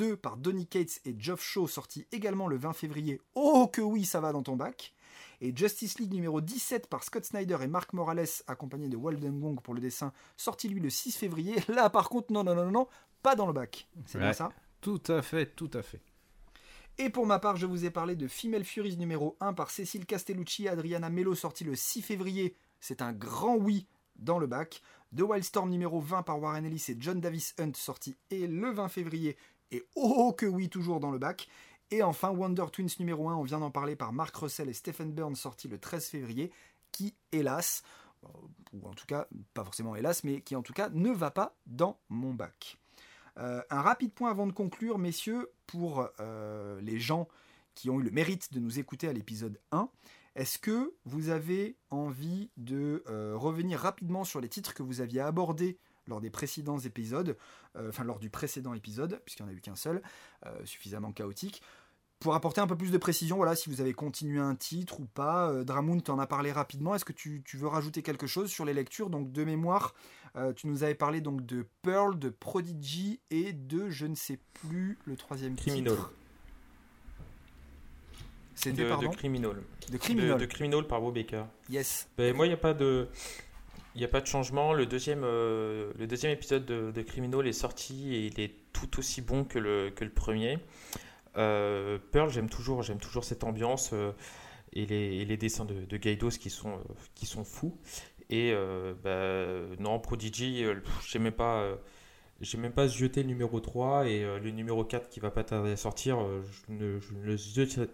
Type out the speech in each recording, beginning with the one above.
2 par Donny Cates et Geoff Shaw, sorti également le 20 février. Oh que oui, ça va dans ton bac. Et Justice League numéro 17 par Scott Snyder et Mark Morales, accompagné de Walden Gong pour le dessin, sorti lui le 6 février. Là, par contre, non, non, non, non, pas dans le bac. C'est bien ça? Tout à fait, tout à fait. Et pour ma part, je vous ai parlé de Female Furies numéro 1 par Cécile Castellucci et Adriana Mello, sorti le 6 février. C'est un grand oui dans le bac. The Wildstorm numéro 20 par Warren Ellis et John Davis Hunt, sorti et le 20 février. Et oh que oui, toujours dans le bac. Et enfin, Wonder Twins numéro 1, on vient d'en parler par Mark Russell et Stephen Byrne, sorti le 13 février, qui, hélas, euh, ou en tout cas, pas forcément hélas, mais qui en tout cas ne va pas dans mon bac. Euh, un rapide point avant de conclure, messieurs, pour euh, les gens qui ont eu le mérite de nous écouter à l'épisode 1. Est-ce que vous avez envie de revenir rapidement sur les titres que vous aviez abordés lors des précédents épisodes, euh, enfin lors du précédent épisode, puisqu'il n'y en a eu qu'un seul, euh, suffisamment chaotique, pour apporter un peu plus de précision, voilà, si vous avez continué un titre ou pas. Euh, Dramoun t'en a parlé rapidement. Est-ce que tu, tu veux rajouter quelque chose sur les lectures Donc de mémoire, euh, tu nous avais parlé donc de Pearl, de Prodigy et de je ne sais plus le troisième Criminal. titre. C'était De, de pardon? Criminal. de De, Criminal. de Criminal par Bob Baker. Yes. Ben, moi, il n'y a pas de. Il n'y a pas de changement. Le deuxième, euh, le deuxième épisode de, de Criminal est sorti et il est tout aussi bon que le, que le premier. Euh, Pearl, j'aime toujours, j'aime toujours cette ambiance euh, et, les, les dessins de, de Gaidos qui sont, qui sont fous. Et bah, non, Prodigy, j'ai même pas, j'ai même pas jeté le numéro 3 et le numéro 4 qui va pas tarder à sortir, je ne, je ne le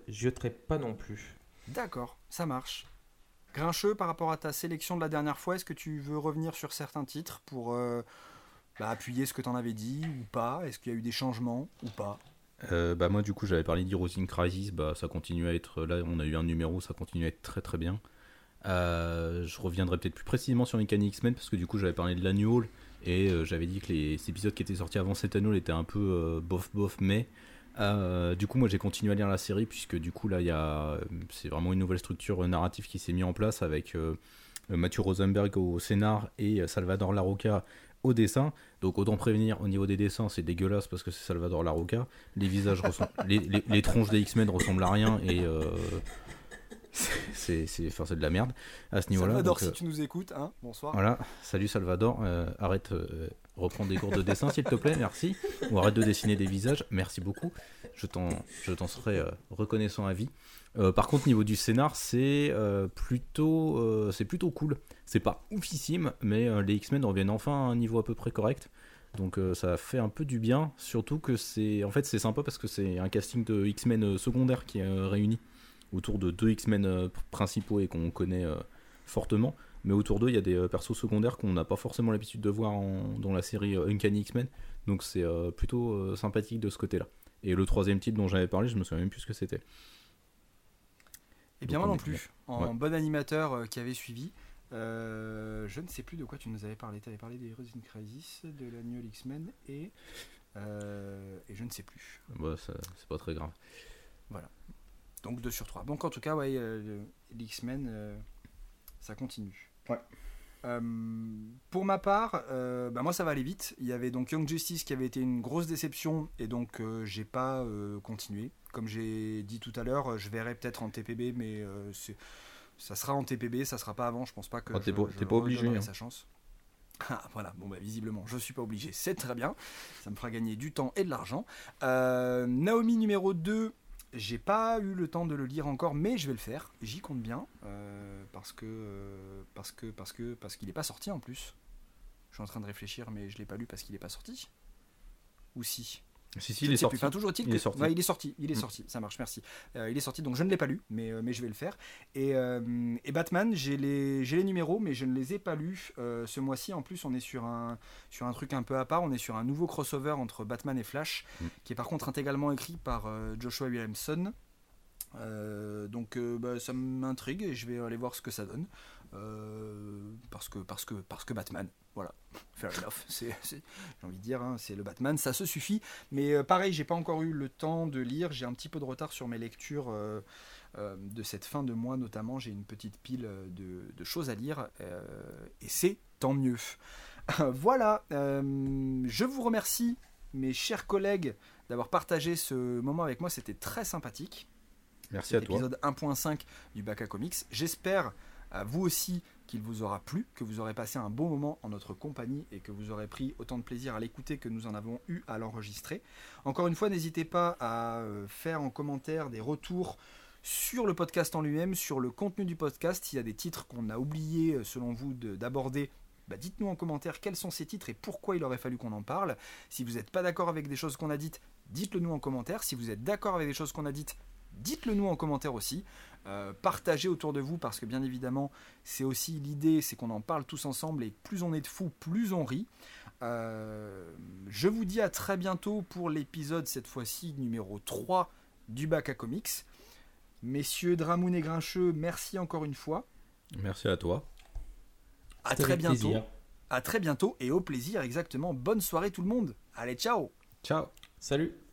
jeterai pas non plus. D'accord, ça marche. Grincheux, par rapport à ta sélection de la dernière fois, est-ce que tu veux revenir sur certains titres pour euh, bah, appuyer ce que tu en avais dit ou pas? Est-ce qu'il y a eu des changements ou pas? Euh, bah moi du coup j'avais parlé d'Heroes Crisis, bah ça continue à être là. On a eu un numéro, ça continue à être très très bien. Euh, je reviendrai peut-être plus précisément sur Uncanny X-Men parce que du coup j'avais parlé de l'annual et j'avais dit que les épisodes qui étaient sortis avant cet annual étaient un peu bof bof mais euh, du coup moi j'ai continué à lire la série puisque du coup là il y a c'est vraiment une nouvelle structure euh, narrative qui s'est mise en place avec euh, euh, Mathieu Rosenberg au scénar et euh, Salvador Larroca au dessin. Donc autant prévenir au niveau des dessins, c'est dégueulasse parce que c'est Salvador Larroca. Les visages ressemblent, les, tronches des X-Men ressemblent à rien et euh, c'est c'est enfin, de la merde à ce niveau-là. Salvador, Donc, si euh, tu nous écoutes, hein, bonsoir. voilà, salut Salvador, euh, arrête, euh, reprends des cours de dessin s'il te plaît, merci. Ou arrête de dessiner des visages, merci beaucoup. Je t'en, serai euh, reconnaissant à vie. Par contre, niveau du scénar, c'est plutôt, c'est plutôt cool. C'est pas oufissime, mais les X-Men reviennent enfin à un niveau à peu près correct. Donc ça fait un peu du bien, surtout que c'est, en fait, c'est sympa parce que c'est un casting de X-Men secondaires qui est réuni autour de deux X-Men euh, principaux et qu'on connaît euh, fortement mais autour d'eux il y a des euh, persos secondaires qu'on n'a pas forcément l'habitude de voir en- dans la série Uncanny X-Men donc c'est plutôt sympathique de ce côté là et le troisième titre dont j'avais parlé je me souviens même plus ce que c'était Eh bien, moi on non plus. En Ouais. bon animateur qui avait suivi, euh, je ne sais plus de quoi tu nous avais parlé. Tu avais parlé des Heroes in Crisis, de l'annual X-Men et, euh, et je ne sais plus. bah, c'est pas très grave Donc 2 sur 3. Donc en tout cas, ouais, euh, le- l'X-Men, euh, ça continue. Ouais. Euh, pour ma part, euh, bah moi ça va aller vite. Il y avait donc Young Justice qui avait été une grosse déception et donc euh, j'ai pas euh, continué. Comme j'ai dit tout à l'heure, je verrai peut-être en TPB, mais euh, c'est- ça sera en TPB, ça sera pas avant. Je pense pas que Ah, t'es je- pas- je t'es pas obligé, hein. sa chance. Ah, voilà, bon bah visiblement je suis pas obligé, c'est très bien, ça me fera gagner du temps et de l'argent. Euh, Naomi numéro 2, j'ai pas eu le temps de le lire encore, mais je vais le faire. J'y compte bien euh, parce que euh, parce que parce que parce qu'il n'est pas sorti en plus. Je suis en train de réfléchir, mais je l'ai pas lu parce qu'il n'est pas sorti. Ou si. Si si il est sorti. Enfin, toujours est-il Il est sorti. Ouais, il est sorti. Il est Mm. sorti. Ça marche. Merci. Euh, il est sorti. Donc je ne l'ai pas lu, mais euh, mais je vais le faire. Et, euh, et Batman, j'ai les numéros, mais je ne les ai pas lus euh, ce mois-ci. En plus, on est sur un sur un truc un peu à part. On est sur un nouveau crossover entre Batman et Flash, Mm. qui est par contre intégralement écrit par Joshua Williamson. Donc bah, ça m'intrigue et je vais aller voir ce que ça donne parce que parce que parce que Batman voilà fair enough c'est j'ai envie de dire hein, c'est le Batman ça se suffit mais euh, pareil j'ai pas encore eu le temps de lire j'ai un petit peu de retard sur mes lectures euh, euh, de cette fin de mois notamment j'ai une petite pile euh, de, de choses à lire et c'est tant mieux voilà je vous remercie mes chers collègues d'avoir partagé ce moment avec moi. C'était très sympathique. Merci à toi. Épisode 1.5 du Baka Comics. J'espère à vous aussi qu'il vous aura plu, que vous aurez passé un bon moment en notre compagnie et que vous aurez pris autant de plaisir à l'écouter que nous en avons eu à l'enregistrer. Encore une fois, n'hésitez pas à euh, faire en commentaire des retours sur le podcast en lui-même, sur le contenu du podcast. S'il y a des titres qu'on a oublié, euh, selon vous, d'aborder, bah dites-nous en commentaire quels sont ces titres et pourquoi il aurait fallu qu'on en parle. Si vous n'êtes pas d'accord avec des choses qu'on a dites, dites-le nous en commentaire. Si vous êtes d'accord avec des choses qu'on a dites, dites-le nous en commentaire aussi. Euh, partagez autour de vous parce que bien évidemment c'est aussi l'idée, c'est qu'on en parle tous ensemble et plus on est de fous, plus on rit. Euh, je vous dis à très bientôt pour l'épisode cette fois-ci numéro 3 du bac à comics. Messieurs Dramoun et Grincheux, merci encore une fois. Merci à toi. À très bientôt. À très bientôt et au plaisir exactement. Bonne soirée tout le monde. Allez, ciao. Ciao. Salut.